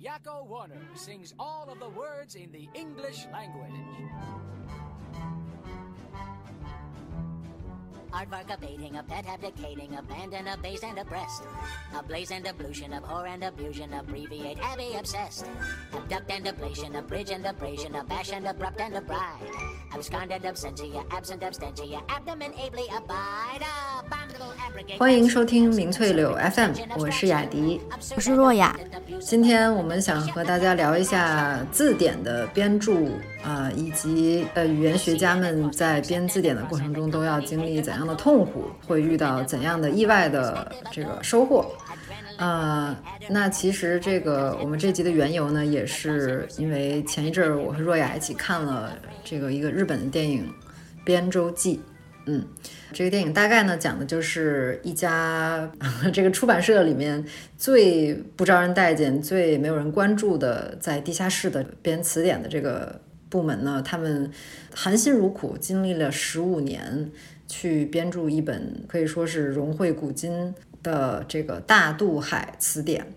Yakko Warner sings all of the words in the English language. Aardvark abating, a pet abdicating, abandon, a base and a breast. A blaze and ablution, abhor and abusion, abbreviate, abby obsessed. Abduct and ablation, a bridge and abrasion, a bash and abrupt and a 欢迎收听明翠柳 FM，我是雅迪，我是若雅。今天我们想和大家聊一下字典的编著啊，以及呃语言学家们在编字典的过程中都要经历怎样的痛苦，会遇到怎样的意外的这个收获。呃，那其实这个我们这集的缘由呢，也是因为前一阵儿我和若雅一起看了这个一个日本的电影《编舟记》。嗯，这个电影大概呢讲的就是一家 这个出版社里面最不招人待见、最没有人关注的，在地下室的编词典的这个部门呢，他们含辛茹苦，经历了十五年，去编著一本可以说是融汇古今的这个大渡海词典。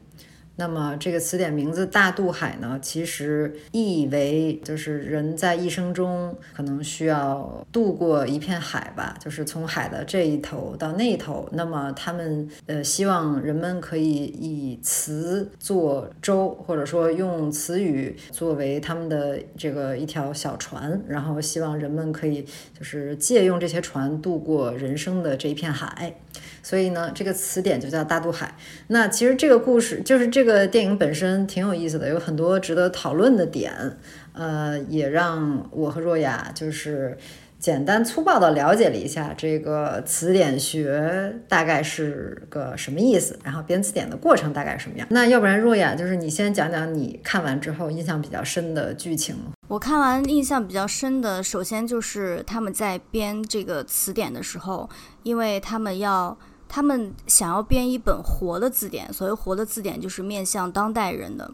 那么这个词典名字“大渡海”呢，其实意为就是人在一生中可能需要渡过一片海吧，就是从海的这一头到那一头。那么他们呃希望人们可以以词作舟，或者说用词语作为他们的这个一条小船，然后希望人们可以就是借用这些船渡过人生的这一片海。所以呢，这个词典就叫大渡海。那其实这个故事就是这个电影本身挺有意思的，有很多值得讨论的点。呃，也让我和若雅就是简单粗暴的了解了一下这个词典学大概是个什么意思，然后编词典的过程大概什么样。那要不然若雅就是你先讲讲你看完之后印象比较深的剧情。我看完印象比较深的，首先就是他们在编这个词典的时候，因为他们要。他们想要编一本活的字典，所谓活的字典就是面向当代人的，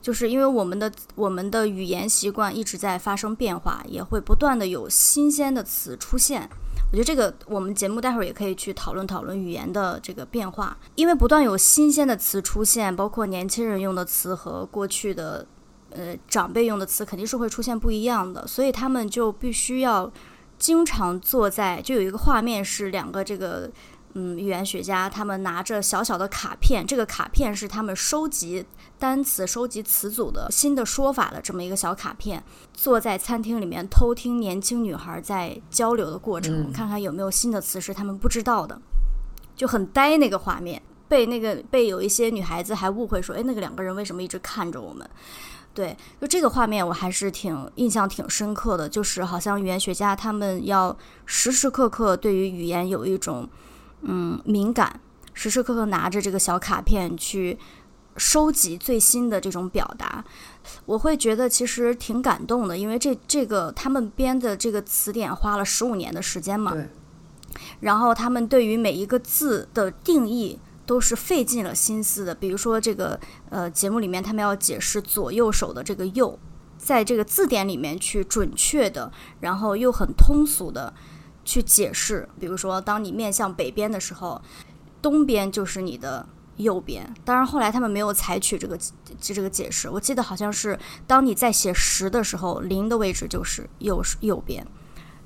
就是因为我们的我们的语言习惯一直在发生变化，也会不断的有新鲜的词出现。我觉得这个我们节目待会儿也可以去讨论讨论语言的这个变化，因为不断有新鲜的词出现，包括年轻人用的词和过去的呃长辈用的词肯定是会出现不一样的，所以他们就必须要经常坐在，就有一个画面是两个这个。嗯，语言学家他们拿着小小的卡片，这个卡片是他们收集单词、收集词组的新的说法的这么一个小卡片，坐在餐厅里面偷听年轻女孩在交流的过程，看看有没有新的词是他们不知道的，就很呆那个画面，被那个被有一些女孩子还误会说，哎，那个两个人为什么一直看着我们？对，就这个画面我还是挺印象挺深刻的，就是好像语言学家他们要时时刻刻对于语言有一种。嗯，敏感，时时刻刻拿着这个小卡片去收集最新的这种表达，我会觉得其实挺感动的，因为这这个他们编的这个词典花了十五年的时间嘛，对，然后他们对于每一个字的定义都是费尽了心思的，比如说这个呃节目里面他们要解释左右手的这个右，在这个字典里面去准确的，然后又很通俗的。去解释，比如说，当你面向北边的时候，东边就是你的右边。当然，后来他们没有采取这个这这个解释。我记得好像是，当你在写十的时候，零的位置就是右右边。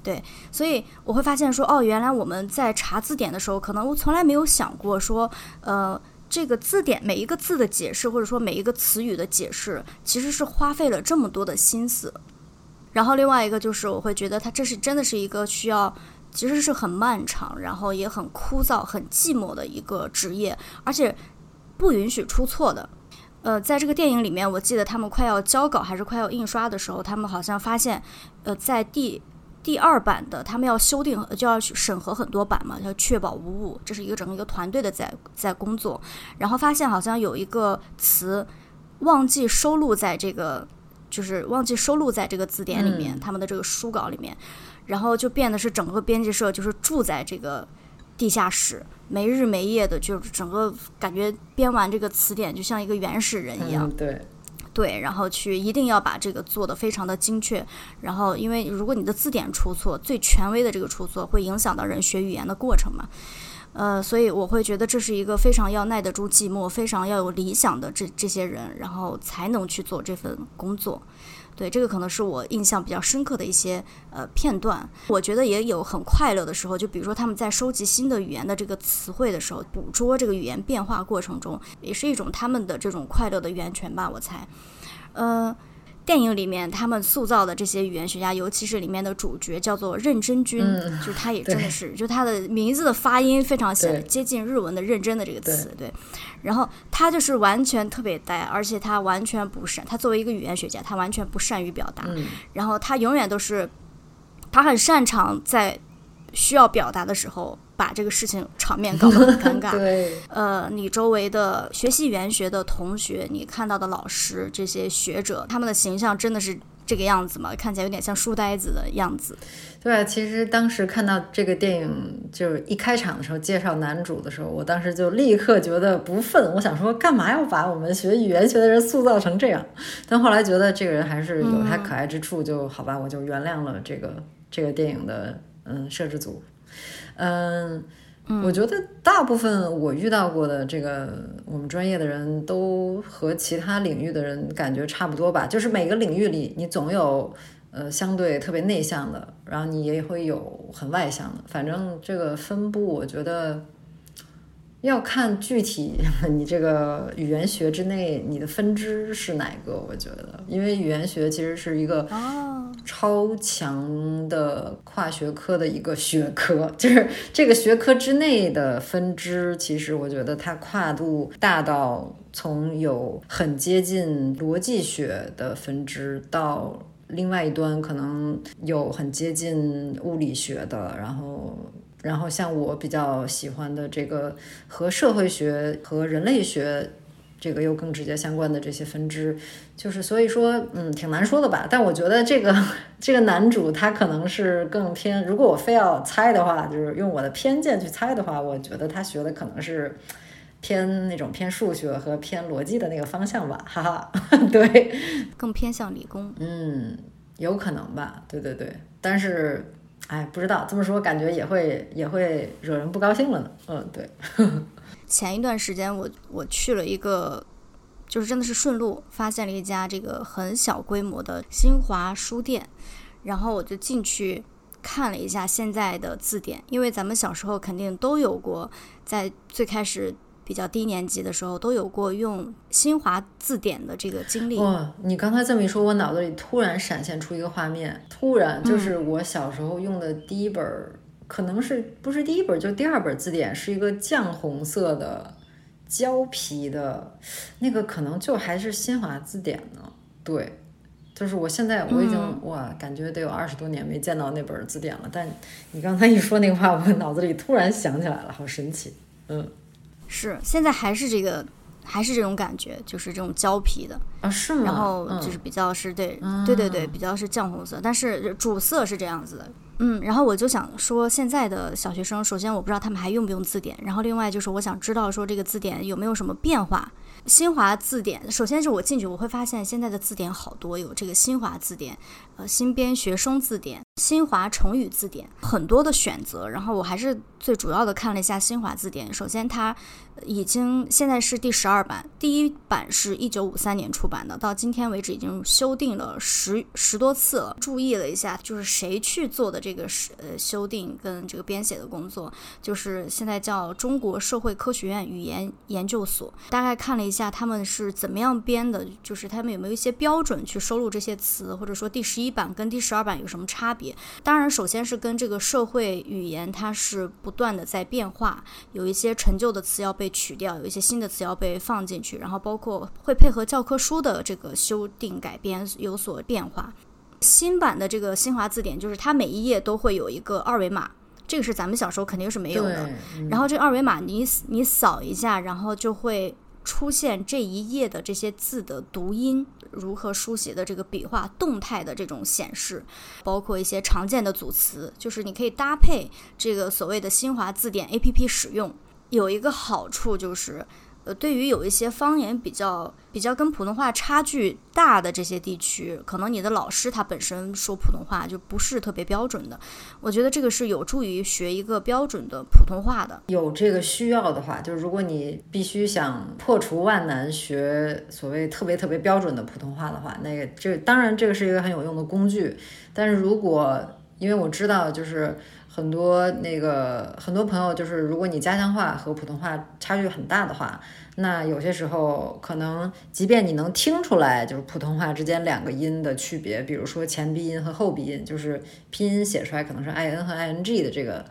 对，所以我会发现说，哦，原来我们在查字典的时候，可能我从来没有想过说，呃，这个字典每一个字的解释，或者说每一个词语的解释，其实是花费了这么多的心思。然后另外一个就是，我会觉得它这是真的是一个需要，其实是很漫长，然后也很枯燥、很寂寞的一个职业，而且不允许出错的。呃，在这个电影里面，我记得他们快要交稿还是快要印刷的时候，他们好像发现，呃，在第第二版的，他们要修订就要去审核很多版嘛，要确保无误，这是一个整个一个团队的在在工作。然后发现好像有一个词忘记收录在这个。就是忘记收录在这个字典里面，他们的这个书稿里面，然后就变得是整个编辑社就是住在这个地下室，没日没夜的，就是整个感觉编完这个词典就像一个原始人一样。对，对，然后去一定要把这个做的非常的精确，然后因为如果你的字典出错，最权威的这个出错会影响到人学语言的过程嘛。呃，所以我会觉得这是一个非常要耐得住寂寞、非常要有理想的这这些人，然后才能去做这份工作。对，这个可能是我印象比较深刻的一些呃片段。我觉得也有很快乐的时候，就比如说他们在收集新的语言的这个词汇的时候，捕捉这个语言变化过程中，也是一种他们的这种快乐的源泉吧，我猜。呃。电影里面他们塑造的这些语言学家，尤其是里面的主角叫做认真君，就他也真的是，就他的名字的发音非常像接近日文的“认真”的这个词，对。然后他就是完全特别呆，而且他完全不善，他作为一个语言学家，他完全不善于表达。然后他永远都是，他很擅长在需要表达的时候。把这个事情场面搞得很尴 尬。对，呃，你周围的学习语言学的同学，你看到的老师，这些学者，他们的形象真的是这个样子吗？看起来有点像书呆子的样子。对，其实当时看到这个电影，就是一开场的时候介绍男主的时候，我当时就立刻觉得不忿，我想说，干嘛要把我们学语言学的人塑造成这样？但后来觉得这个人还是有他可爱之处，就好吧，我就原谅了这个这个电影的嗯摄制组。嗯，我觉得大部分我遇到过的这个我们专业的人都和其他领域的人感觉差不多吧，就是每个领域里你总有呃相对特别内向的，然后你也会有很外向的，反正这个分布我觉得。要看具体你这个语言学之内你的分支是哪个，我觉得，因为语言学其实是一个超强的跨学科的一个学科，就是这个学科之内的分支，其实我觉得它跨度大到从有很接近逻辑学的分支，到另外一端可能有很接近物理学的，然后。然后像我比较喜欢的这个和社会学和人类学这个又更直接相关的这些分支，就是所以说，嗯，挺难说的吧。但我觉得这个 这个男主他可能是更偏，如果我非要猜的话，就是用我的偏见去猜的话，我觉得他学的可能是偏那种偏数学和偏逻辑的那个方向吧，哈哈。对，更偏向理工。嗯，有可能吧。对对对，但是。哎，不知道这么说，感觉也会也会惹人不高兴了呢。嗯，对。前一段时间，我我去了一个，就是真的是顺路发现了一家这个很小规模的新华书店，然后我就进去看了一下现在的字典，因为咱们小时候肯定都有过，在最开始。比较低年级的时候都有过用新华字典的这个经历。哇，你刚才这么一说，我脑子里突然闪现出一个画面，突然就是我小时候用的第一本，可能是不是第一本就第二本字典，是一个绛红色的胶皮的，那个可能就还是新华字典呢。对，就是我现在我已经哇，感觉得有二十多年没见到那本字典了。但你刚才一说那个话，我脑子里突然想起来了，好神奇。嗯。是，现在还是这个，还是这种感觉，就是这种胶皮的啊，是吗？然后就是比较是对，对对对，比较是绛红色，但是主色是这样子的。嗯，然后我就想说，现在的小学生，首先我不知道他们还用不用字典，然后另外就是我想知道说这个字典有没有什么变化。新华字典，首先是我进去我会发现现在的字典好多，有这个新华字典，新编学生字典。新华成语字典很多的选择，然后我还是最主要的看了一下新华字典。首先，它已经现在是第十二版，第一版是一九五三年出版的，到今天为止已经修订了十十多次了。注意了一下，就是谁去做的这个是呃修订跟这个编写的工作，就是现在叫中国社会科学院语言研究所。大概看了一下他们是怎么样编的，就是他们有没有一些标准去收录这些词，或者说第十一版跟第十二版有什么差别。当然，首先是跟这个社会语言，它是不断的在变化，有一些陈旧的词要被取掉，有一些新的词要被放进去，然后包括会配合教科书的这个修订改编有所变化。新版的这个新华字典，就是它每一页都会有一个二维码，这个是咱们小时候肯定是没有的。然后这二维码你你扫一下，然后就会。出现这一页的这些字的读音，如何书写的这个笔画动态的这种显示，包括一些常见的组词，就是你可以搭配这个所谓的新华字典 APP 使用。有一个好处就是，对于有一些方言比较比较跟普通话差距大的这些地区，可能你的老师他本身说普通话就不是特别标准的，我觉得这个是有助于学一个标准的普通话的。有这个需要的话，就是如果你必须想破除万难学所谓特别特别标准的普通话的话，那个这当然这个是一个很有用的工具，但是如果因为我知道就是。很多那个很多朋友就是，如果你家乡话和普通话差距很大的话，那有些时候可能，即便你能听出来，就是普通话之间两个音的区别，比如说前鼻音和后鼻音，就是拼音写出来可能是 i n 和 i n g 的这个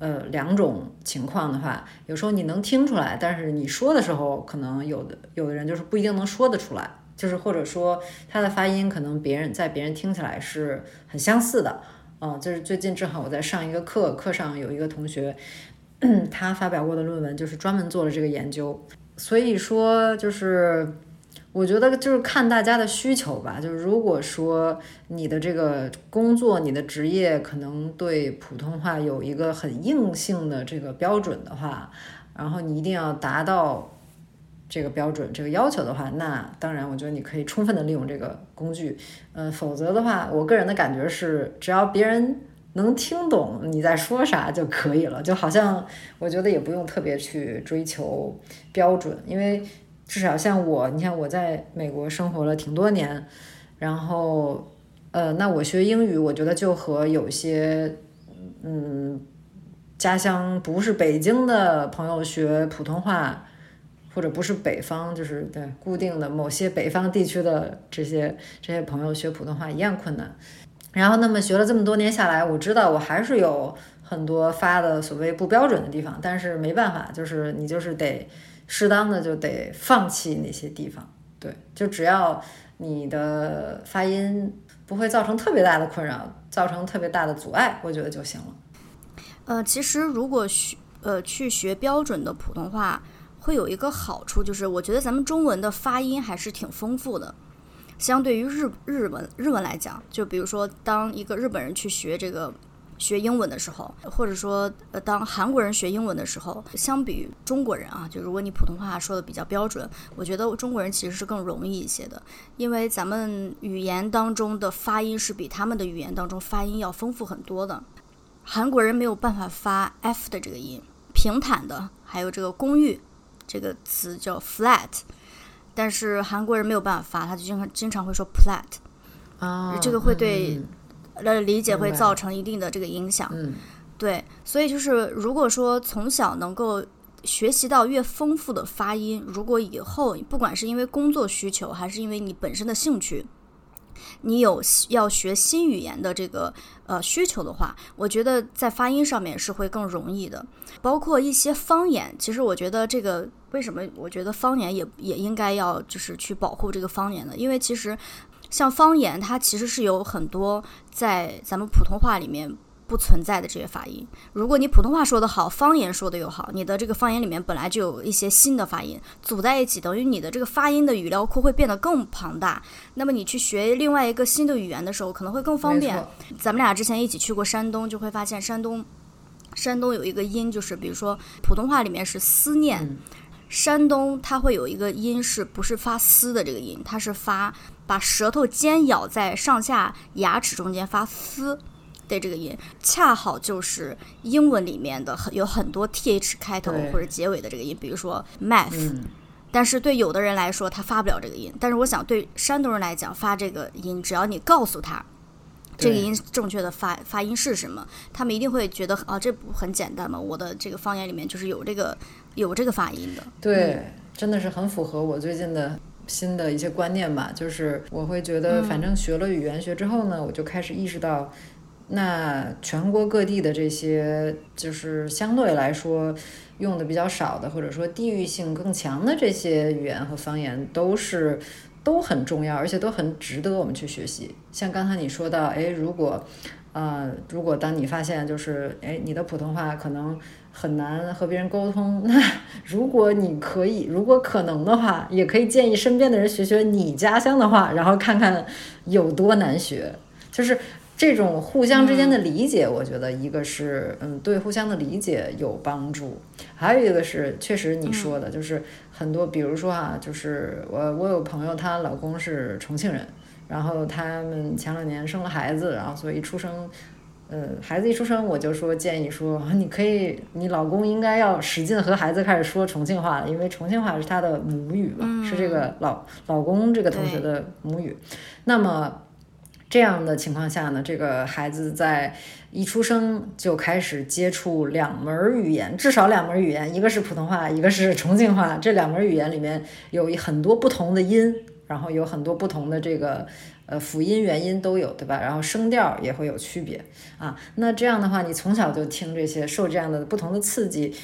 呃两种情况的话，有时候你能听出来，但是你说的时候，可能有的有的人就是不一定能说得出来，就是或者说他的发音可能别人在别人听起来是很相似的。嗯，就是最近正好我在上一个课，课上有一个同学，他发表过的论文就是专门做了这个研究。所以说，就是我觉得就是看大家的需求吧。就是如果说你的这个工作、你的职业可能对普通话有一个很硬性的这个标准的话，然后你一定要达到。这个标准、这个要求的话，那当然，我觉得你可以充分的利用这个工具。嗯，否则的话，我个人的感觉是，只要别人能听懂你在说啥就可以了。就好像我觉得也不用特别去追求标准，因为至少像我，你看我在美国生活了挺多年，然后呃，那我学英语，我觉得就和有些嗯家乡不是北京的朋友学普通话。或者不是北方，就是对固定的某些北方地区的这些这些朋友学普通话一样困难。然后，那么学了这么多年下来，我知道我还是有很多发的所谓不标准的地方，但是没办法，就是你就是得适当的就得放弃那些地方。对，就只要你的发音不会造成特别大的困扰，造成特别大的阻碍，我觉得就行了。呃，其实如果学呃去学标准的普通话。会有一个好处，就是我觉得咱们中文的发音还是挺丰富的，相对于日日文日文来讲，就比如说当一个日本人去学这个学英文的时候，或者说呃当韩国人学英文的时候，相比于中国人啊，就如果你普通话说的比较标准，我觉得中国人其实是更容易一些的，因为咱们语言当中的发音是比他们的语言当中发音要丰富很多的。韩国人没有办法发 f 的这个音，平坦的，还有这个公寓。这个词叫 flat，但是韩国人没有办法发，他就经常经常会说 plat，啊，这个会对呃理解会造成一定的这个影响。嗯，对，所以就是如果说从小能够学习到越丰富的发音，如果以后不管是因为工作需求，还是因为你本身的兴趣。你有要学新语言的这个呃需求的话，我觉得在发音上面是会更容易的。包括一些方言，其实我觉得这个为什么我觉得方言也也应该要就是去保护这个方言呢？因为其实像方言，它其实是有很多在咱们普通话里面。不存在的这些发音，如果你普通话说得好，方言说的又好，你的这个方言里面本来就有一些新的发音组在一起，等于你的这个发音的语料库会变得更庞大。那么你去学另外一个新的语言的时候，可能会更方便。咱们俩之前一起去过山东，就会发现山东，山东有一个音，就是比如说普通话里面是思念，山东它会有一个音是不是发思的这个音，它是发把舌头尖咬在上下牙齿中间发思。对这个音，恰好就是英文里面的很有很多 th 开头或者结尾的这个音，比如说 math，但是对有的人来说他发不了这个音，但是我想对山东人来讲发这个音，只要你告诉他这个音正确的发发音是什么，他们一定会觉得啊，这不很简单吗？我的这个方言里面就是有这个有这个发音的。对，真的是很符合我最近的新的一些观念吧，就是我会觉得，反正学了语言学之后呢，我就开始意识到。那全国各地的这些，就是相对来说用的比较少的，或者说地域性更强的这些语言和方言，都是都很重要，而且都很值得我们去学习。像刚才你说到，哎，如果，呃，如果当你发现就是，哎，你的普通话可能很难和别人沟通，那如果你可以，如果可能的话，也可以建议身边的人学学你家乡的话，然后看看有多难学，就是。这种互相之间的理解，我觉得一个是，嗯，对互相的理解有帮助，还有一个是，确实你说的，就是很多，比如说啊，就是我我有朋友，她老公是重庆人，然后他们前两年生了孩子，然后所以一出生，呃，孩子一出生，我就说建议说，你可以，你老公应该要使劲和孩子开始说重庆话了，因为重庆话是他的母语嘛，是这个老老公这个同学的母语。那么这样的情况下呢，这个孩子在一出生就开始接触两门语言，至少两门语言，一个是普通话，一个是重庆话。这两门语言里面有很多不同的音，然后有很多不同的这个呃辅音、元音都有，对吧？然后声调也会有区别啊。那这样的话，你从小就听这些，受这样的不同的刺激，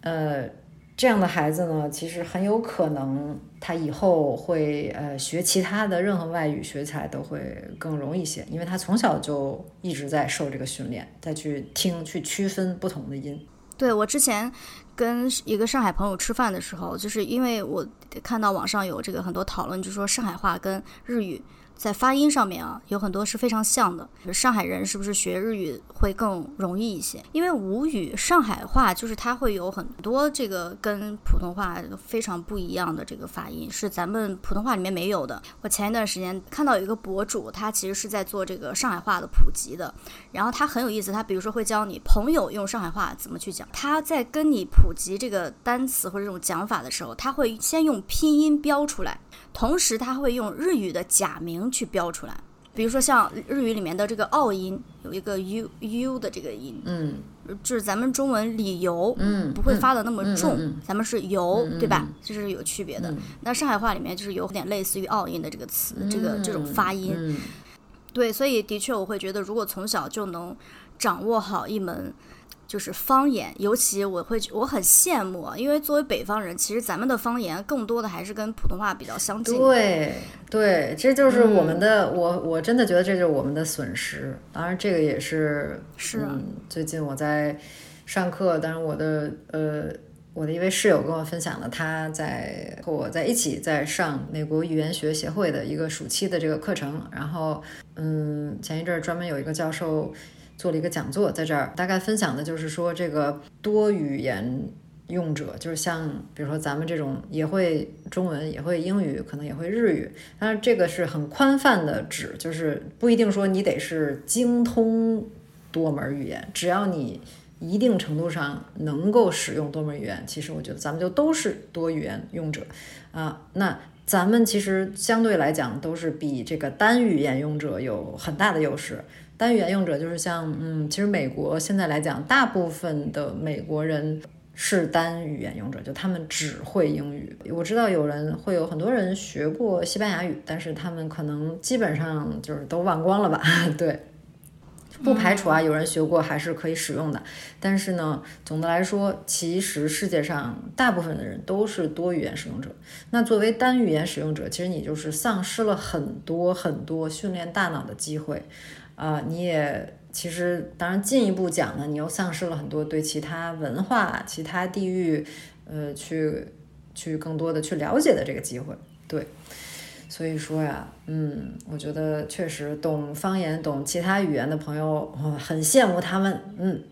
呃。这样的孩子呢，其实很有可能他以后会呃学其他的任何外语学起来都会更容易一些，因为他从小就一直在受这个训练，再去听去区分不同的音。对我之前跟一个上海朋友吃饭的时候，就是因为我看到网上有这个很多讨论，就说上海话跟日语。在发音上面啊，有很多是非常像的。上海人是不是学日语会更容易一些？因为吴语上海话就是它会有很多这个跟普通话非常不一样的这个发音，是咱们普通话里面没有的。我前一段时间看到有一个博主，他其实是在做这个上海话的普及的，然后他很有意思，他比如说会教你朋友用上海话怎么去讲。他在跟你普及这个单词或者这种讲法的时候，他会先用拼音标出来。同时，它会用日语的假名去标出来，比如说像日语里面的这个奥音，有一个 u u 的这个音，嗯，就是咱们中文理由，嗯，不会发的那么重，咱们是由，对吧？这是有区别的。那上海话里面就是有点类似于奥音的这个词，这个这种发音，对，所以的确我会觉得，如果从小就能掌握好一门。就是方言，尤其我会我很羡慕，因为作为北方人，其实咱们的方言更多的还是跟普通话比较相近。对对，这就是我们的，我我真的觉得这就是我们的损失。当然，这个也是是。最近我在上课，当然我的呃我的一位室友跟我分享了，他在和我在一起在上美国语言学协会的一个暑期的这个课程。然后嗯，前一阵儿专门有一个教授。做了一个讲座，在这儿大概分享的就是说，这个多语言用者，就是像比如说咱们这种也会中文，也会英语，可能也会日语，当然这个是很宽泛的指，就是不一定说你得是精通多门语言，只要你一定程度上能够使用多门语言，其实我觉得咱们就都是多语言用者啊。那咱们其实相对来讲都是比这个单语言用者有很大的优势。单语言用者就是像，嗯，其实美国现在来讲，大部分的美国人是单语言用者，就他们只会英语。我知道有人会有很多人学过西班牙语，但是他们可能基本上就是都忘光了吧？对，不排除啊，有人学过还是可以使用的。但是呢，总的来说，其实世界上大部分的人都是多语言使用者。那作为单语言使用者，其实你就是丧失了很多很多训练大脑的机会。啊，你也其实当然进一步讲呢，你又丧失了很多对其他文化、其他地域，呃，去去更多的去了解的这个机会。对，所以说呀，嗯，我觉得确实懂方言、懂其他语言的朋友，很羡慕他们。嗯。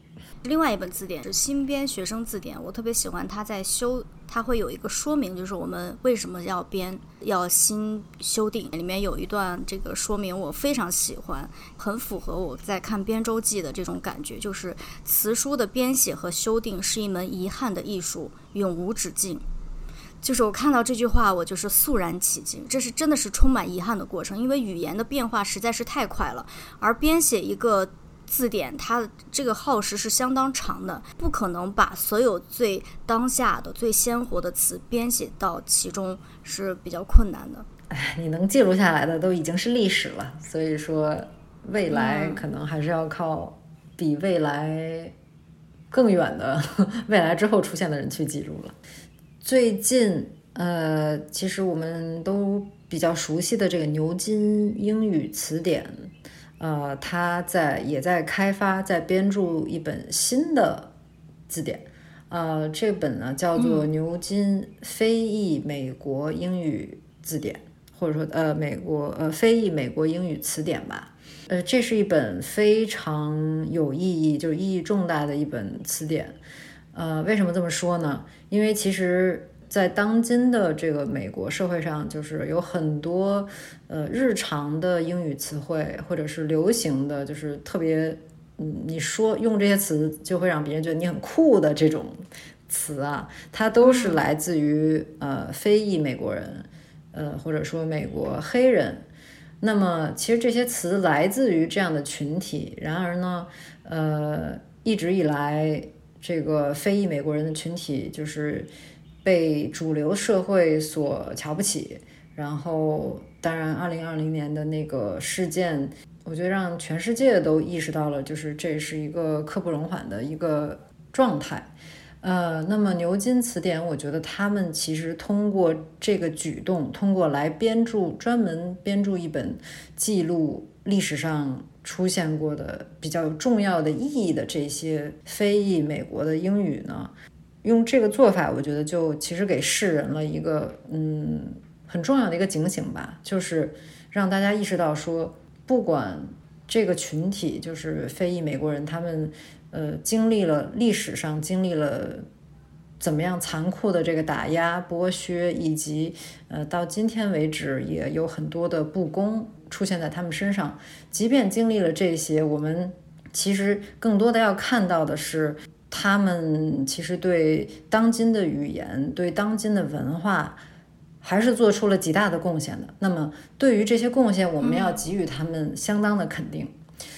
另外一本字典是新编学生字典，我特别喜欢它在修，它会有一个说明，就是我们为什么要编，要新修订。里面有一段这个说明，我非常喜欢，很符合我在看编周记的这种感觉，就是词书的编写和修订是一门遗憾的艺术，永无止境。就是我看到这句话，我就是肃然起敬，这是真的是充满遗憾的过程，因为语言的变化实在是太快了，而编写一个。字典它这个耗时是相当长的，不可能把所有最当下的、最鲜活的词编写到其中是比较困难的。哎，你能记录下来的都已经是历史了，所以说未来可能还是要靠比未来更远的 未来之后出现的人去记录了。最近，呃，其实我们都比较熟悉的这个牛津英语词典。呃，他在也在开发，在编著一本新的字典。呃，这本呢叫做牛津非裔美国英语字典，或者说呃美国呃非裔美国英语词典吧。呃，这是一本非常有意义，就是意义重大的一本词典。呃，为什么这么说呢？因为其实，在当今的这个美国社会上，就是有很多呃日常的英语词汇，或者是流行的，就是特别嗯，你说用这些词就会让别人觉得你很酷的这种词啊，它都是来自于呃非裔美国人，呃或者说美国黑人。那么其实这些词来自于这样的群体，然而呢，呃，一直以来。这个非裔美国人的群体就是被主流社会所瞧不起，然后当然，二零二零年的那个事件，我觉得让全世界都意识到了，就是这是一个刻不容缓的一个状态。呃，那么牛津词典，我觉得他们其实通过这个举动，通过来编著专门编著一本记录历史上。出现过的比较重要的意义的这些非裔美国的英语呢，用这个做法，我觉得就其实给世人了一个嗯很重要的一个警醒吧，就是让大家意识到说，不管这个群体就是非裔美国人，他们呃经历了历史上经历了怎么样残酷的这个打压剥削，以及呃到今天为止也有很多的不公。出现在他们身上，即便经历了这些，我们其实更多的要看到的是，他们其实对当今的语言、对当今的文化，还是做出了极大的贡献的。那么，对于这些贡献，我们要给予他们相当的肯定。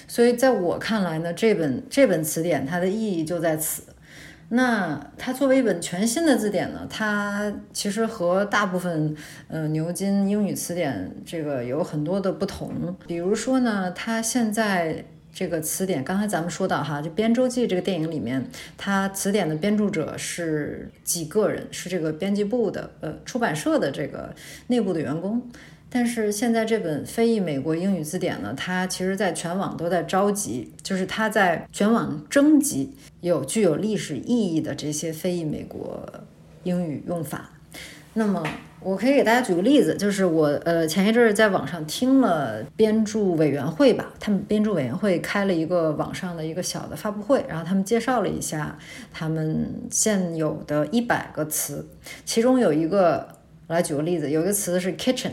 所以，在我看来呢，这本这本词典它的意义就在此。那它作为一本全新的字典呢，它其实和大部分呃牛津英语词典这个有很多的不同。比如说呢，它现在这个词典，刚才咱们说到哈，就《编舟记》这个电影里面，它词典的编著者是几个人，是这个编辑部的呃出版社的这个内部的员工。但是现在这本非裔美国英语字典呢，它其实在全网都在召集，就是它在全网征集有具有历史意义的这些非裔美国英语用法。那么我可以给大家举个例子，就是我呃前一阵儿在网上听了编著委员会吧，他们编著委员会开了一个网上的一个小的发布会，然后他们介绍了一下他们现有的一百个词，其中有一个，我来举个例子，有一个词是 kitchen。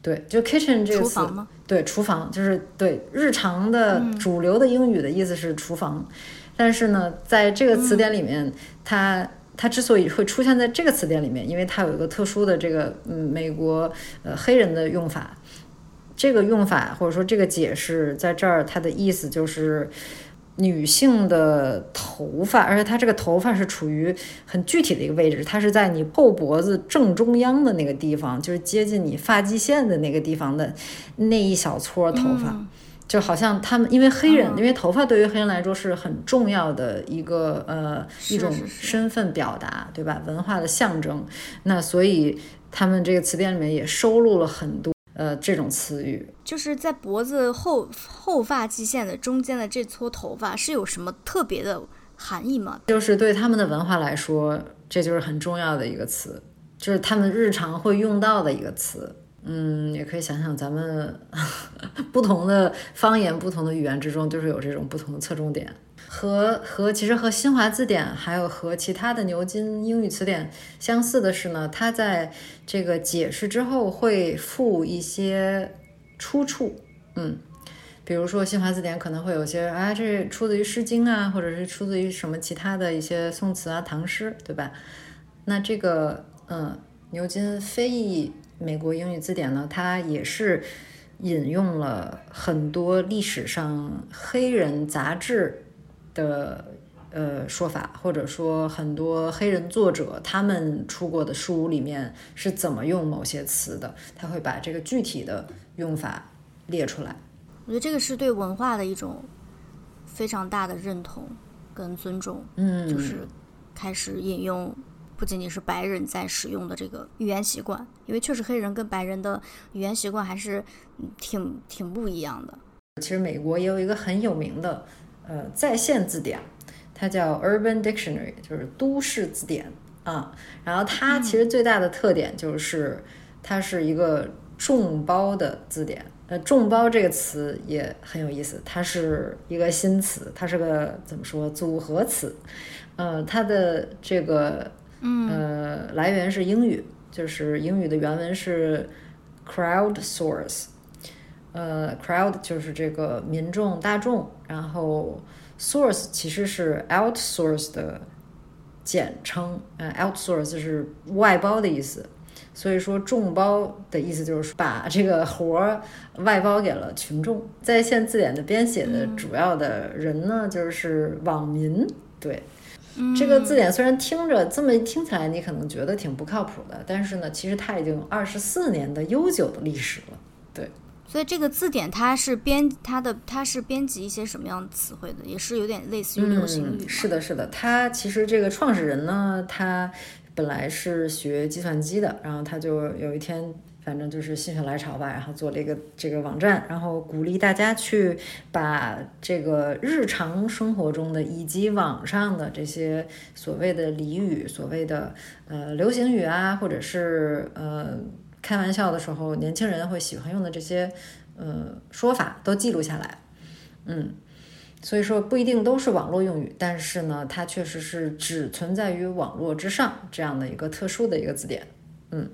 对，就 kitchen 这个词，对，厨房就是对日常的主流的英语的意思是厨房，但是呢，在这个词典里面，它它之所以会出现在这个词典里面，因为它有一个特殊的这个嗯美国呃黑人的用法，这个用法或者说这个解释在这儿，它的意思就是。女性的头发，而且它这个头发是处于很具体的一个位置，它是在你后脖子正中央的那个地方，就是接近你发际线的那个地方的那一小撮头发，就好像他们因为黑人，因为头发对于黑人来说是很重要的一个呃一种身份表达，对吧？文化的象征，那所以他们这个词典里面也收录了很多。呃，这种词语就是在脖子后后发际线的中间的这撮头发是有什么特别的含义吗？就是对他们的文化来说，这就是很重要的一个词，就是他们日常会用到的一个词。嗯，也可以想想咱们 不同的方言、不同的语言之中，就是有这种不同的侧重点。和和其实和新华字典还有和其他的牛津英语词典相似的是呢，它在这个解释之后会附一些出处，嗯，比如说新华字典可能会有些啊，这出自于《诗经》啊，或者是出自于什么其他的一些宋词啊、唐诗，对吧？那这个嗯，牛津非裔美国英语字典呢，它也是引用了很多历史上黑人杂志。的呃说法，或者说很多黑人作者他们出过的书里面是怎么用某些词的，他会把这个具体的用法列出来。我觉得这个是对文化的一种非常大的认同跟尊重。嗯，就是开始引用不仅仅是白人在使用的这个语言习惯，因为确实黑人跟白人的语言习惯还是挺挺不一样的。其实美国也有一个很有名的。呃，在线字典，它叫 Urban Dictionary，就是都市字典啊。然后它其实最大的特点就是，它是一个众包的字典。呃，众包这个词也很有意思，它是一个新词，它是个怎么说组合词？呃，它的这个呃来源是英语，就是英语的原文是 crowd source，呃，crowd 就是这个民众大众，然后 source 其实是 outsource 的简称，呃，outsource 是外包的意思。所以说，众包的意思就是把这个活儿外包给了群众。在线字典的编写的主要的人呢，就是网民。对，这个字典虽然听着这么听起来，你可能觉得挺不靠谱的，但是呢，其实它已经二十四年的悠久的历史了。对，所以这个字典它是编它的，它是编辑一些什么样的词汇的？也是有点类似于流行语。是的，是的。它其实这个创始人呢，他。本来是学计算机的，然后他就有一天，反正就是心血来潮吧，然后做了一个这个网站，然后鼓励大家去把这个日常生活中的以及网上的这些所谓的俚语、所谓的呃流行语啊，或者是呃开玩笑的时候年轻人会喜欢用的这些呃说法都记录下来，嗯。所以说不一定都是网络用语，但是呢，它确实是只存在于网络之上这样的一个特殊的一个字典。嗯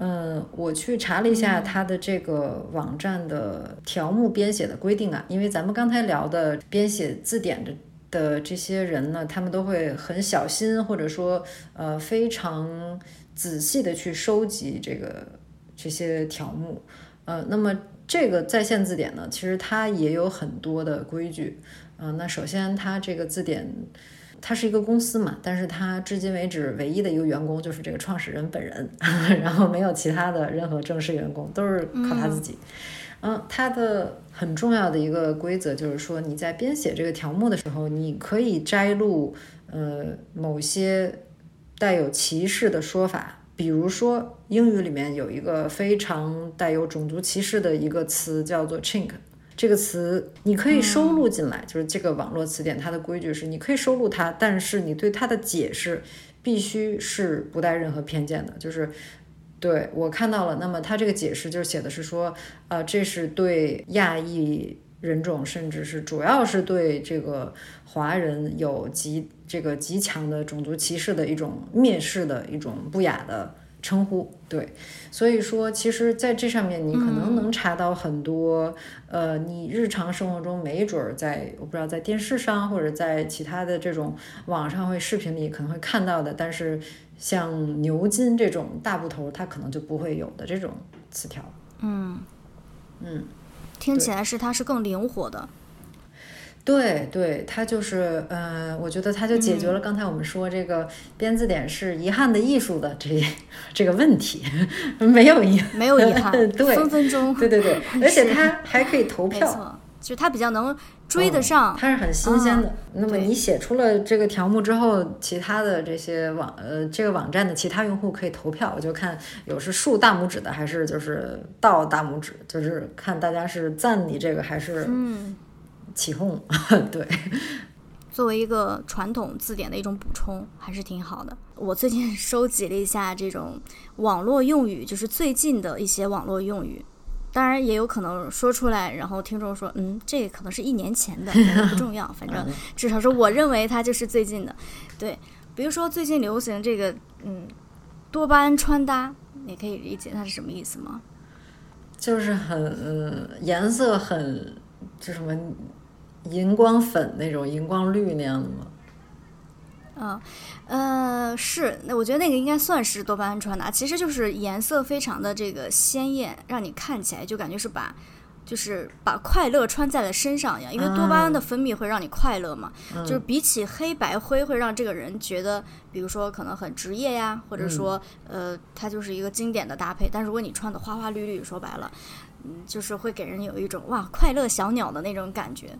嗯，我去查了一下它的这个网站的条目编写的规定啊，因为咱们刚才聊的编写字典的的这些人呢，他们都会很小心，或者说呃非常仔细的去收集这个这些条目。呃，那么。这个在线字典呢，其实它也有很多的规矩，嗯，那首先它这个字典，它是一个公司嘛，但是它至今为止唯一的一个员工就是这个创始人本人，然后没有其他的任何正式员工，都是靠他自己。嗯，它的很重要的一个规则就是说，你在编写这个条目的时候，你可以摘录呃某些带有歧视的说法。比如说，英语里面有一个非常带有种族歧视的一个词，叫做 “chink”。这个词你可以收录进来，就是这个网络词典它的规矩是，你可以收录它，但是你对它的解释必须是不带任何偏见的。就是对我看到了，那么它这个解释就写的是说，呃，这是对亚裔人种，甚至是主要是对这个华人有极。这个极强的种族歧视的一种蔑视的一种不雅的称呼，对，所以说，其实在这上面你可能能查到很多，呃，你日常生活中没准儿在我不知道在电视上或者在其他的这种网上会视频里可能会看到的，但是像牛津这种大部头，它可能就不会有的这种词条。嗯。嗯，听起来是它是更灵活的。对对，它就是，呃，我觉得它就解决了刚才我们说这个编字典是遗憾的艺术的这这个问题，没有遗没有遗憾，对，分分钟，对对对，而且它还可以投票，就是它比较能追得上，它是很新鲜的。那么你写出了这个条目之后，其他的这些网呃这个网站的其他用户可以投票，我就看有是竖大拇指的，还是就是倒大拇指，就是看大家是赞你这个还是嗯。起哄，对，作为一个传统字典的一种补充，还是挺好的。我最近收集了一下这种网络用语，就是最近的一些网络用语。当然也有可能说出来，然后听众说，嗯，这可能是一年前的，不重要，反正至少是我认为它就是最近的。对，比如说最近流行这个，嗯，多巴胺穿搭，你可以理解它是什么意思吗？就是很颜色很，就什么。荧光粉那种荧光绿那样的吗？嗯，呃，是，那我觉得那个应该算是多巴胺穿搭，其实就是颜色非常的这个鲜艳，让你看起来就感觉是把，就是把快乐穿在了身上一样，因为多巴胺的分泌会让你快乐嘛，就是比起黑白灰会让这个人觉得，比如说可能很职业呀，或者说呃，它就是一个经典的搭配，但如果你穿的花花绿绿，说白了，嗯，就是会给人有一种哇快乐小鸟的那种感觉。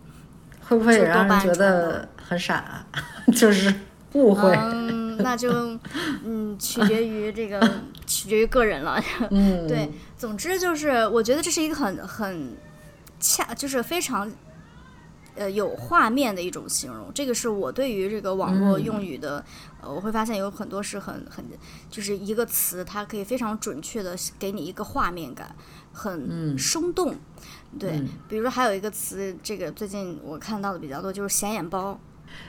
会不会也让人觉得很傻？就是误会。嗯，那就 嗯，取决于这个，取决于个人了。嗯，对，总之就是，我觉得这是一个很很恰，就是非常呃有画面的一种形容。这个是我对于这个网络用语的，呃，我会发现有很多是很很就是一个词，它可以非常准确的给你一个画面感，很生动。对，比如说还有一个词，这个最近我看到的比较多，就是显眼包。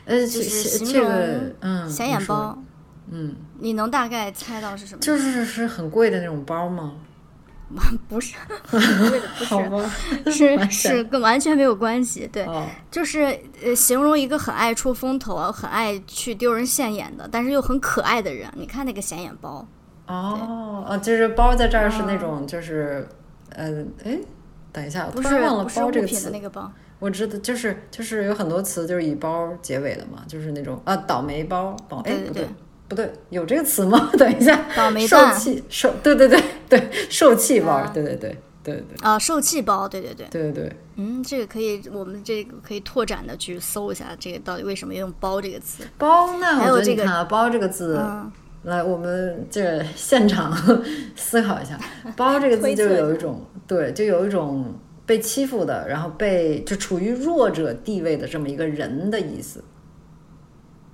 呃，就是形容嗯，显眼包，嗯，你能大概猜到是什么？就是是很贵的那种包吗？不是，不是不好吧，是是是跟完全没有关系。对，哦，就是呃，形容一个很爱出风头啊，很爱去丢人现眼的，但是又很可爱的人。你看那个显眼包，哦哦，就是包在这儿是那种就是呃，哎，等一下，我不是突然忘了包这个词那个包，我知道，就是就是有很多词就是以包结尾的嘛，就是那种啊倒霉包，包哎不对不对，有这个词吗？等一下，倒霉受气受对对对对受气包，啊对对对对对啊，受气包，对对对，对对对，嗯，这个可以，我们这个可以拓展的去搜一下，这个到底为什么用包这个词？包呢我还有这个包这个字，嗯，来我们这个现场 思考一下，包这个 字就有一种对，就有一种被欺负的，然后被就处于弱者地位的这么一个人的意思，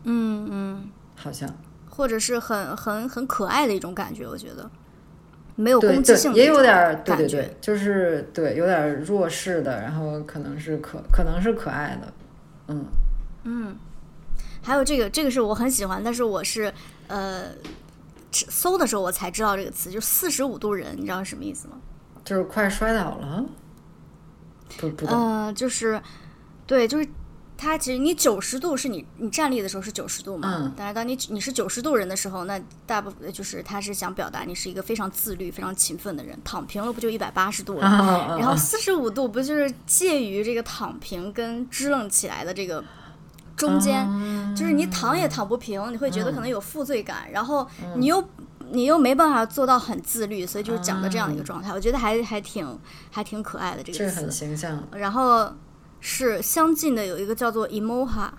嗯嗯，好像。或者是很很很可爱的一种感觉，我觉得。没有对攻击性，也有点儿，对感觉对对，就是对，有点儿弱势的，然后可能是可可能是可爱的，嗯，还有这个，这个是我很喜欢，但是我是呃搜的时候我才知道这个词，就四十五度人，你知道是什么意思吗？就是快摔倒了，不不懂，呃，就是对，就是它其实你九十度是你你站立的时候是九十度嘛，嗯但是当你你是九十度人的时候，那大部分就是他是想表达你是一个非常自律、非常勤奋的人，躺平了不就一百八十度了？然后四十五度不就是介于这个躺平跟支棱起来的这个中间，啊就是你躺也躺不平，你会觉得可能有负罪感，然后嗯你又。你又没办法做到很自律，所以就是讲的这样的一个状态，我觉得还还挺还挺可爱的这个词。这很形象，然后是相近的有一个叫做 emoha，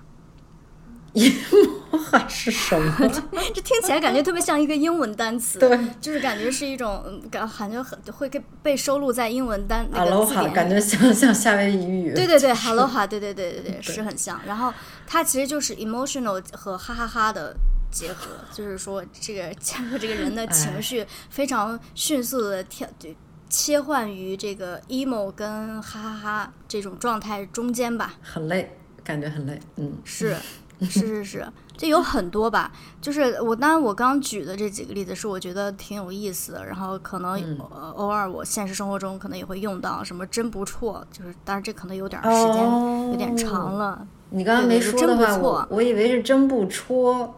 哇，是什么？这听起来感觉特别像一个英文单词，对，就是感觉是一种嗯感感觉很会被被收录在英文单那个字典里。感觉像像夏威夷语，对对对，Aloha，对对对对对，是很像。然后它其实就是 emotional 和哈哈哈的结合，就是说这个结合这个人的情绪非常迅速的跳对切换于这个 emo 跟哈哈哈这种状态中间吧。很累，感觉很累，嗯，是是是是，这有很多吧。就是我当然我刚举的这几个例子是我觉得挺有意思的，然后可能、偶尔我现实生活中可能也会用到什么真不错，就是当然这可能有点时间、有点长了。你刚刚没说的话，真不错我我以为是真不戳，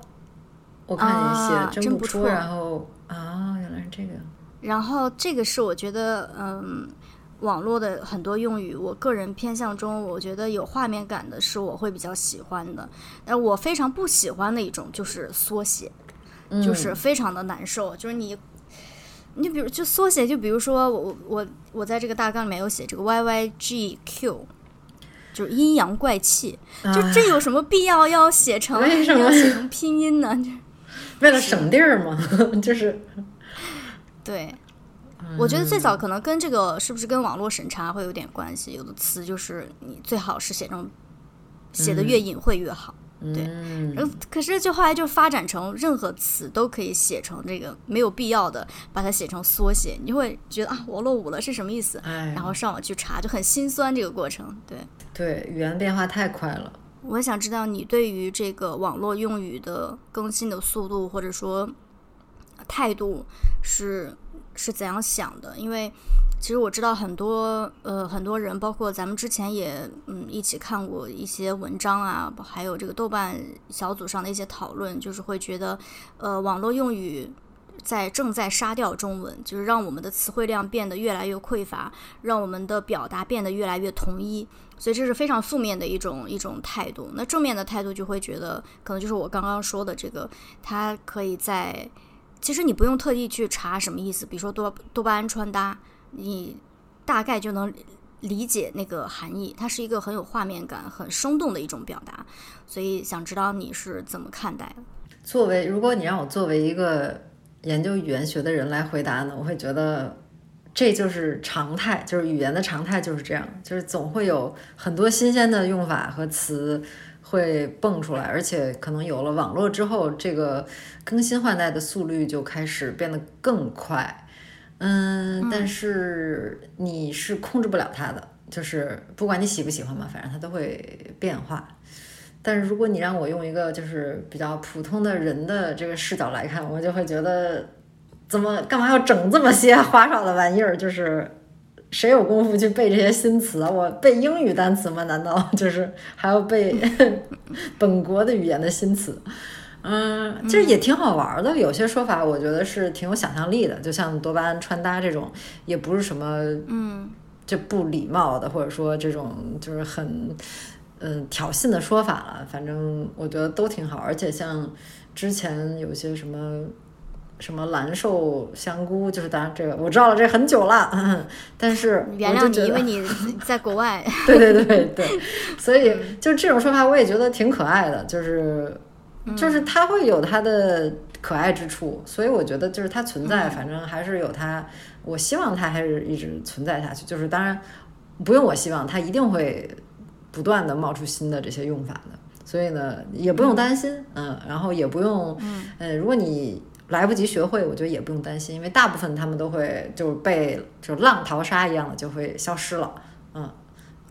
我看你写啊真不错然后啊，原来是这个，然后这个是我觉得，嗯，网络的很多用语，我个人偏向中，我觉得有画面感的是我会比较喜欢的。但我非常不喜欢的一种就是缩写，嗯就是非常的难受。就是你，你比如就缩写，就比如说我我我我在这个大纲里面有写这个 Y Y G Q。就是阴阳怪气，就这有什么必要要写成要写 成拼音呢？就为了省地儿嘛，就是。对，我觉得最早可能跟这个是不是跟网络审查会有点关系，有的词就是你最好是写成写的越隐晦越好。对，嗯然后可是就后来就发展成任何词都可以写成这个没有必要的，把它写成缩写，你就会觉得啊，我落伍了是什么意思？哎，然后上网去查，就很心酸这个过程。对，对语言变化太快了，我想知道你对于这个网络用语的更新的速度或者说态度是是怎样想的？因为其实我知道很多呃很多人，包括咱们之前也嗯一起看过一些文章啊，还有这个豆瓣小组上的一些讨论，就是会觉得呃网络用语。在正在杀掉中文，就是让我们的词汇量变得越来越匮乏，让我们的表达变得越来越统一。所以这是非常负面的一种一种态度。那正面的态度就会觉得，可能就是我刚刚说的这个，它可以在，其实你不用特地去查什么意思，比如说多多巴胺穿搭，你大概就能理解那个含义。它是一个很有画面感、很生动的一种表达。所以想知道你是怎么看待？作为如果你让我作为一个研究语言学的人来回答呢，我会觉得这就是常态，就是语言的常态就是这样，就是总会有很多新鲜的用法和词会蹦出来，而且可能有了网络之后，这个更新换代的速率就开始变得更快。嗯，但是你是控制不了它的，就是不管你喜不喜欢嘛，反正它都会变化。但是如果你让我用一个就是比较普通的人的这个视角来看，我就会觉得，怎么干嘛要整这么些花哨的玩意儿？就是谁有功夫去背这些新词啊？我背英语单词吗？难道就是还要背 本国的语言的新词？嗯，其实也挺好玩的。有些说法我觉得是挺有想象力的，就像多巴胺穿搭这种，也不是什么嗯，就不礼貌的，或者说这种就是很嗯挑衅的说法了。反正我觉得都挺好，而且像之前有些什么什么蓝瘦香菇，就是当然这个我知道了，这很久了，但是原谅你，因为你在国外。对对对对，所以就这种说法我也觉得挺可爱的，就是就是它会有它的可爱之处，所以我觉得就是它存在，反正还是有它，我希望它还是一直存在下去。就是当然不用我希望，它一定会不断的冒出新的这些用法的，所以呢也不用担心，嗯，然后也不用，嗯，如果你。来不及学会，我觉得也不用担心，因为大部分他们都会就是被就浪淘沙一样的就会消失了，嗯，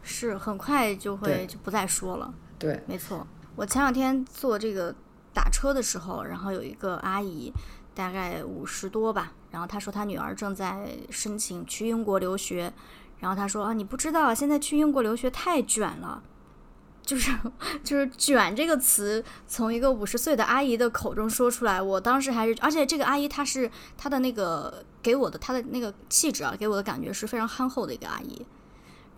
是很快就会就不再说了。对，没错，我前两天坐这个打车的时候，然后有一个阿姨，大概五十多吧，然后她说她女儿正在申请去英国留学，然后他说啊，你不知道现在去英国留学太卷了。就是就是“卷”这个词从一个五十岁的阿姨的口中说出来，我当时还是，而且这个阿姨她是她的那个给我的她的那个气质啊，给我的感觉是非常憨厚的一个阿姨。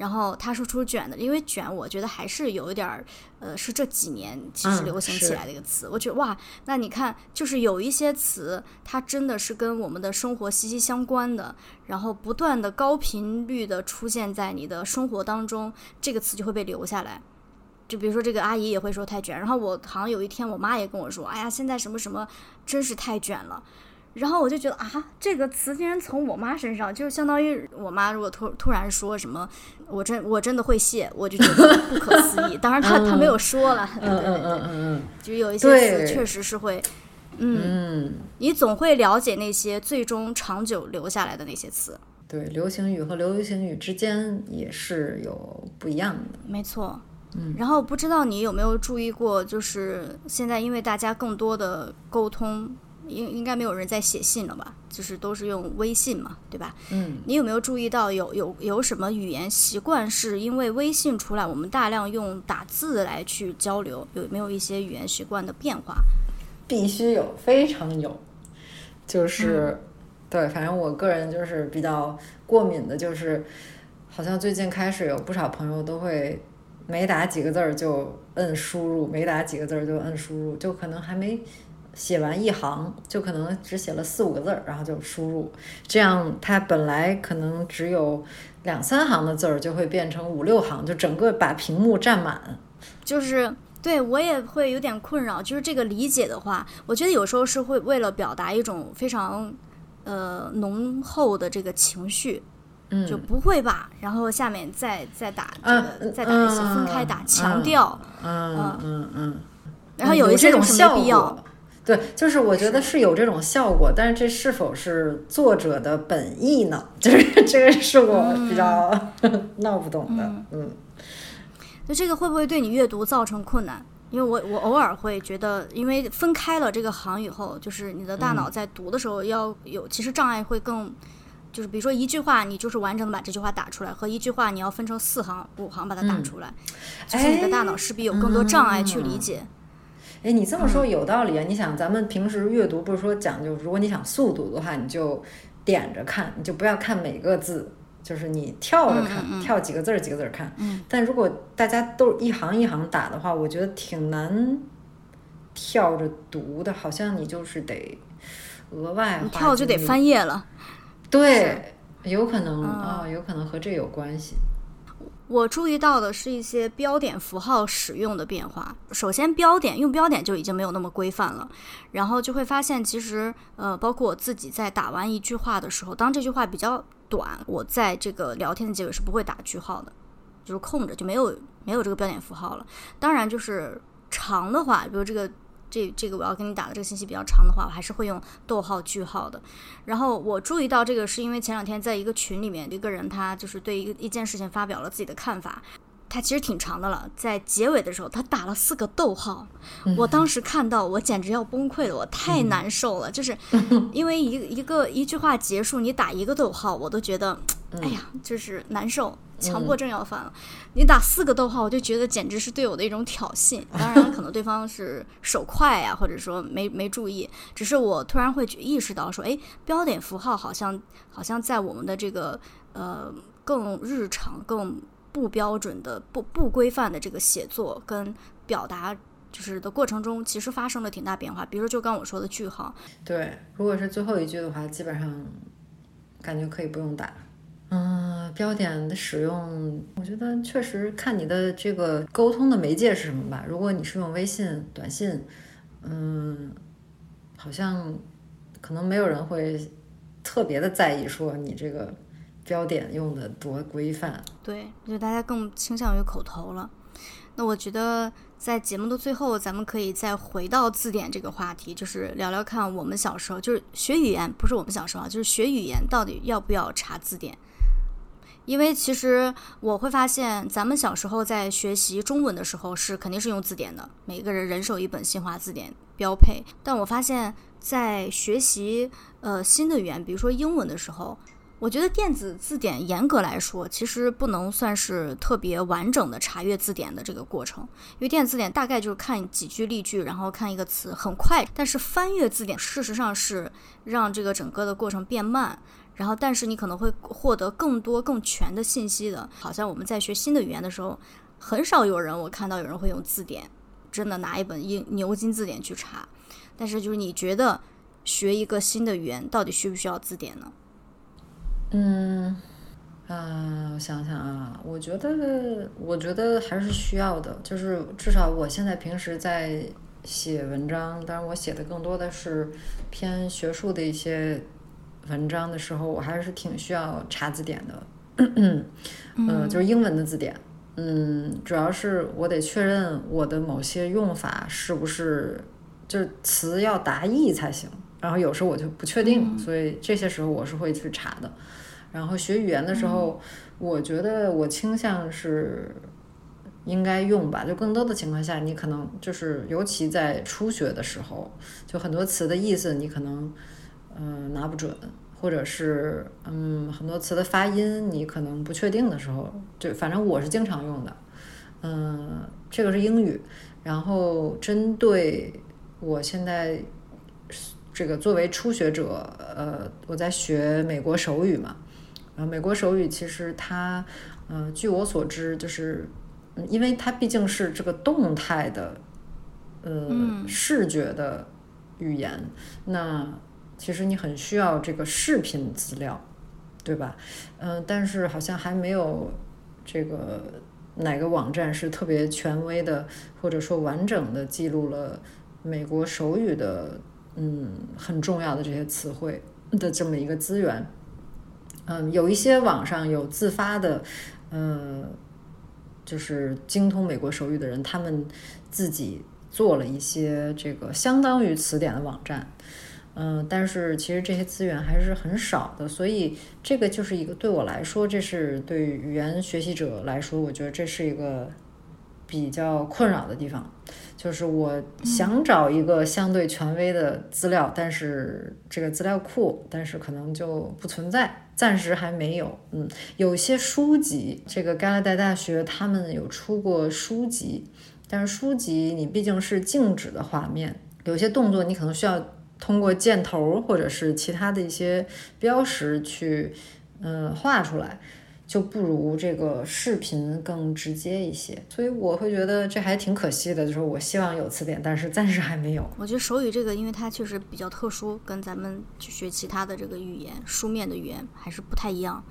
然后他说出“卷”的，因为“卷”我觉得还是有一点儿，呃，是这几年其实嗯流行起来的一个词。我觉得哇，那你看，就是有一些词，它真的是跟我们的生活息息相关的，然后不断的高频率的出现在你的生活当中，这个词就会被留下来。就比如说这个阿姨也会说太卷，然后我好像有一天我妈也跟我说，哎呀，现在什么什么真是太卷了。然后我就觉得啊，这个词竟然从我妈身上，就是相当于我妈如果突突然说什么，我真我真的会谢，我就觉得不可思议。当然她她没有说了，对对嗯嗯嗯对，嗯就有一些词确实是会，嗯，你总会了解那些最终长久留下来的那些词。对，流行语和流行语之间也是有不一样的。没错，嗯，然后不知道你有没有注意过，就是现在因为大家更多的沟通，应应该没有人在写信了吧？就是都是用微信嘛，对吧？嗯，你有没有注意到有有有什么语言习惯是因为微信出来，我们大量用打字来去交流？有没有一些语言习惯的变化？必须有，非常有。就是，对，反正我个人就是比较过敏的，就是好像最近开始有不少朋友都会没打几个字儿就摁输入，没打几个字儿就摁输入，就可能还没写完一行，就可能只写了四五个字儿，然后就输入，这样它本来可能只有两三行的字儿，就会变成五六行，就整个把屏幕占满。就是对我也会有点困扰，就是这个理解的话，我觉得有时候是会为了表达一种非常呃浓厚的这个情绪，嗯，就不会吧？然后下面再再打这嗯个，再打一些分开打，强调，嗯嗯嗯。然后有一些就是这种效没必要果。。对，就是我觉得是有这种效果，但是这是否是作者的本意呢？就是这个是我比较 闹不懂的。嗯那这个会不会对你阅读造成困难？因为我我偶尔会觉得，因为分开了这个行以后，就是你的大脑在读的时候要有，其实障碍会更，就是比如说一句话，你就是完整的把这句话打出来，和一句话你要分成四行、五行把它打出来，就是你的大脑势必有更多障碍去理解。哎，你这么说有道理啊！你想，咱们平时阅读不是说讲究，如果你想速读的话，你就点着看，你就不要看每个字，就是你跳着看，跳几个字儿几个字儿看。嗯但如果大家都一行一行打的话，我觉得挺难跳着读的，好像你就是得额外你跳就得翻页了。对，有可能嗯啊、有可能和这有关系。我注意到的是一些标点符号使用的变化。首先，标点用标点就已经没有那么规范了，然后就会发现，其实呃，包括我自己在打完一句话的时候，当这句话比较短，我在这个聊天的结尾是不会打句号的，就是空着就没有没有这个标点符号了。当然，就是长的话，比如这个。这这个我要跟你打的这个信息比较长的话，我还是会用逗号句号的。然后我注意到这个，是因为前两天在一个群里面，一个人他就是对一一件事情发表了自己的看法，他其实挺长的了，在结尾的时候他打了四个逗号，我当时看到我简直要崩溃了，我太难受了，就是 因为一一个一句话结束你打一个逗号，我都觉得哎呀就是难受。强迫症要犯了，你打四个逗号，我就觉得简直是对我的一种挑衅。当然，可能对方是手快呀，或者说没没注意。只是我突然会意识到说，哎，标点符号好像好像在我们的这个呃更日常、更不标准的、不不规范的这个写作跟表达就是的过程中，其实发生了挺大变化。比如，就刚我说的句号，对，如果是最后一句的话，基本上感觉可以不用打。嗯，标点的使用，我觉得确实看你的这个沟通的媒介是什么吧。如果你是用微信、短信，嗯，好像可能没有人会特别的在意说你这个标点用的多规范。对，就大家更倾向于口头了。那我觉得在节目的最后，咱们可以再回到字典这个话题，就是聊聊看我们小时候，就是学语言，不是我们小时候啊，就是学语言到底要不要查字典。因为其实我会发现，咱们小时候在学习中文的时候是肯定是用字典的，每个人人手一本新华字典标配。但我发现，在学习呃新的语言，比如说英文的时候，我觉得电子字典严格来说其实不能算是特别完整的查阅字典的这个过程，因为电子字典大概就是看几句例句，然后看一个词，很快。但是翻阅字典事实上是让这个整个的过程变慢。然后，但是你可能会获得更多、更全的信息的。好像我们在学新的语言的时候，很少有人我看到有人会用字典，真的拿一本英牛津字典去查。但是，就是你觉得学一个新的语言到底需不需要字典呢？嗯，啊，我想想啊，我觉得，我觉得还是需要的。就是至少我现在平时在写文章，当然我写的更多的是偏学术的一些。文章的时候，我还是挺需要查字典的，嗯，就是英文的字典，嗯，主要是我得确认我的某些用法是不是就是词要达意才行，然后有时候我就不确定，所以这些时候我是会去查的。然后学语言的时候，我觉得我倾向是应该用吧，就更多的情况下，你可能就是尤其在初学的时候，就很多词的意思你可能。嗯，拿不准，或者是嗯，很多词的发音你可能不确定的时候，就反正我是经常用的。嗯，这个是英语。然后针对我现在这个作为初学者，呃，我在学美国手语嘛。然后，美国手语其实它，嗯，据我所知，就是因为它毕竟是这个动态的，呃，视觉的语言，那。其实你很需要这个视频资料，对吧？嗯，但是好像还没有这个哪个网站是特别权威的，或者说完整的记录了美国手语的嗯很重要的这些词汇的这么一个资源。嗯，有一些网上有自发的，嗯，就是精通美国手语的人，他们自己做了一些这个相当于词典的网站。嗯，但是其实这些资源还是很少的，所以这个就是一个对我来说，这是对语言学习者来说，我觉得这是一个比较困扰的地方，就是我想找一个相对权威的资料，但是这个资料库，但是可能就不存在，暂时还没有。嗯，有些书籍，这个加拿大大学他们有出过书籍，但是书籍你毕竟是静止的画面，有些动作你可能需要。通过箭头或者是其他的一些标识去，嗯，画出来，就不如这个视频更直接一些。所以我会觉得这还挺可惜的，就是我希望有词典，但是暂时还没有。我觉得手语这个，因为它确实比较特殊，跟咱们去学其他的这个语言书面的语言还是不太一样。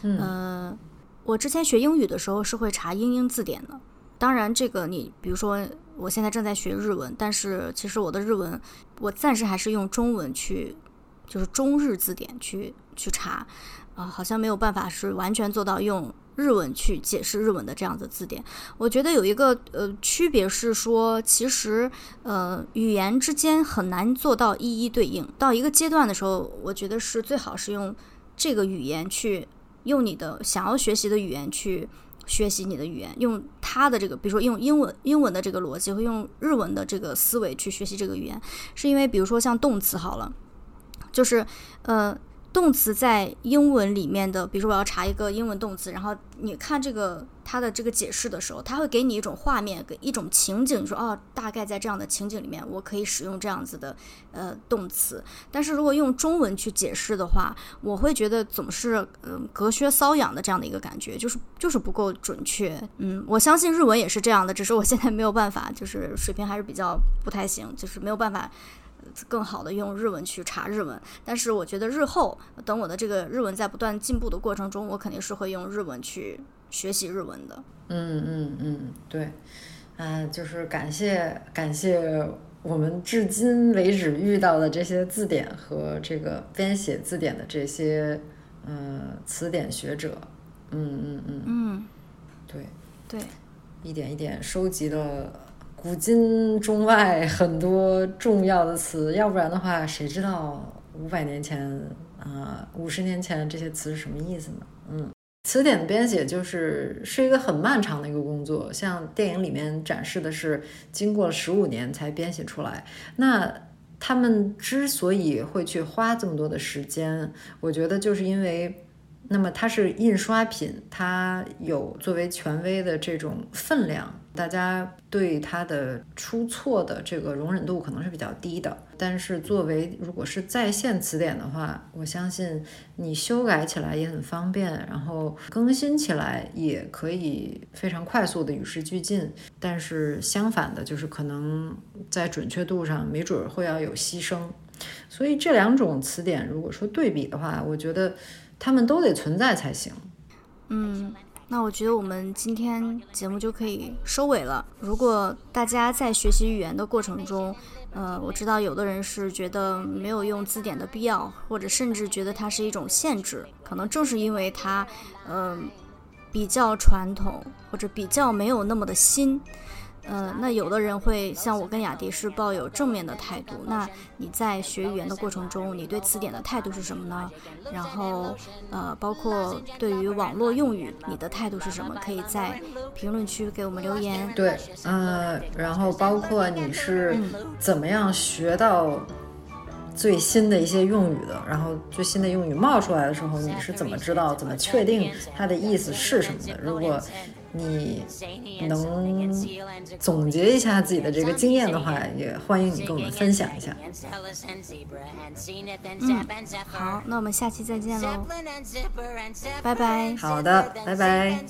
嗯，我之前学英语的时候是会查英英字典的。当然，这个你比如说，我现在正在学日文，但是其实我的日文，我暂时还是用中文去，就是中日字典去去查，啊，好像没有办法是完全做到用日文去解释日文的这样的字典。我觉得有一个呃区别是说，其实呃语言之间很难做到一一对应。到一个阶段的时候，我觉得是最好是用这个语言去用你的想要学习的语言去。学习你的语言，用他的这个，比如说用英文英文的这个逻辑，会用日文的这个思维去学习这个语言，是因为比如说像动词好了，就是呃。动词在英文里面的，比如说我要查一个英文动词，然后你看这个它的这个解释的时候，它会给你一种画面，给一种情景，说哦，大概在这样的情景里面，我可以使用这样子的呃动词。但是如果用中文去解释的话，我会觉得总是嗯隔靴搔痒的这样的一个感觉，就是就是不够准确。嗯，我相信日文也是这样的，只是我现在没有办法，就是水平还是比较不太行，就是没有办法。更好的用日文去查日文，但是我觉得日后等我的这个日文在不断进步的过程中，我肯定是会用日文去学习日文的。嗯嗯嗯，对，嗯，就是感谢感谢我们至今为止遇到的这些字典和这个编写字典的这些呃词典学者。嗯嗯嗯嗯，对对，一点一点收集了。古今中外很多重要的词，要不然的话，谁知道五百年前啊，五十年前这些词是什么意思呢？嗯，词典的编写就是是一个很漫长的一个工作，像电影里面展示的是经过了十五年才编写出来。那他们之所以会去花这么多的时间，我觉得就是因为。那么它是印刷品，它有作为权威的这种分量，大家对它的出错的这个容忍度可能是比较低的。但是作为如果是在线词典的话，我相信你修改起来也很方便，然后更新起来也可以非常快速的与时俱进。但是相反的，就是可能在准确度上没准会要有牺牲。所以这两种词典如果说对比的话，我觉得。他们都得存在才行。嗯，那我觉得我们今天节目就可以收尾了。如果大家在学习语言的过程中，呃，我知道有的人是觉得没有用字典的必要，或者甚至觉得它是一种限制，可能正是因为它，嗯，比较传统或者比较没有那么的新。呃，那有的人会像我跟雅迪是抱有正面的态度。那你在学语言的过程中，你对词典的态度是什么呢？然后，呃，包括对于网络用语，你的态度是什么？可以在评论区给我们留言。对，呃，然后包括你是怎么样学到最新的一些用语的？然后最新的用语冒出来的时候，你是怎么知道、怎么确定它的意思是什么的？如果你能总结一下自己的这个经验的话，也欢迎你跟我们分享一下。嗯，好，那我们下期再见喽，拜拜。好的，拜拜。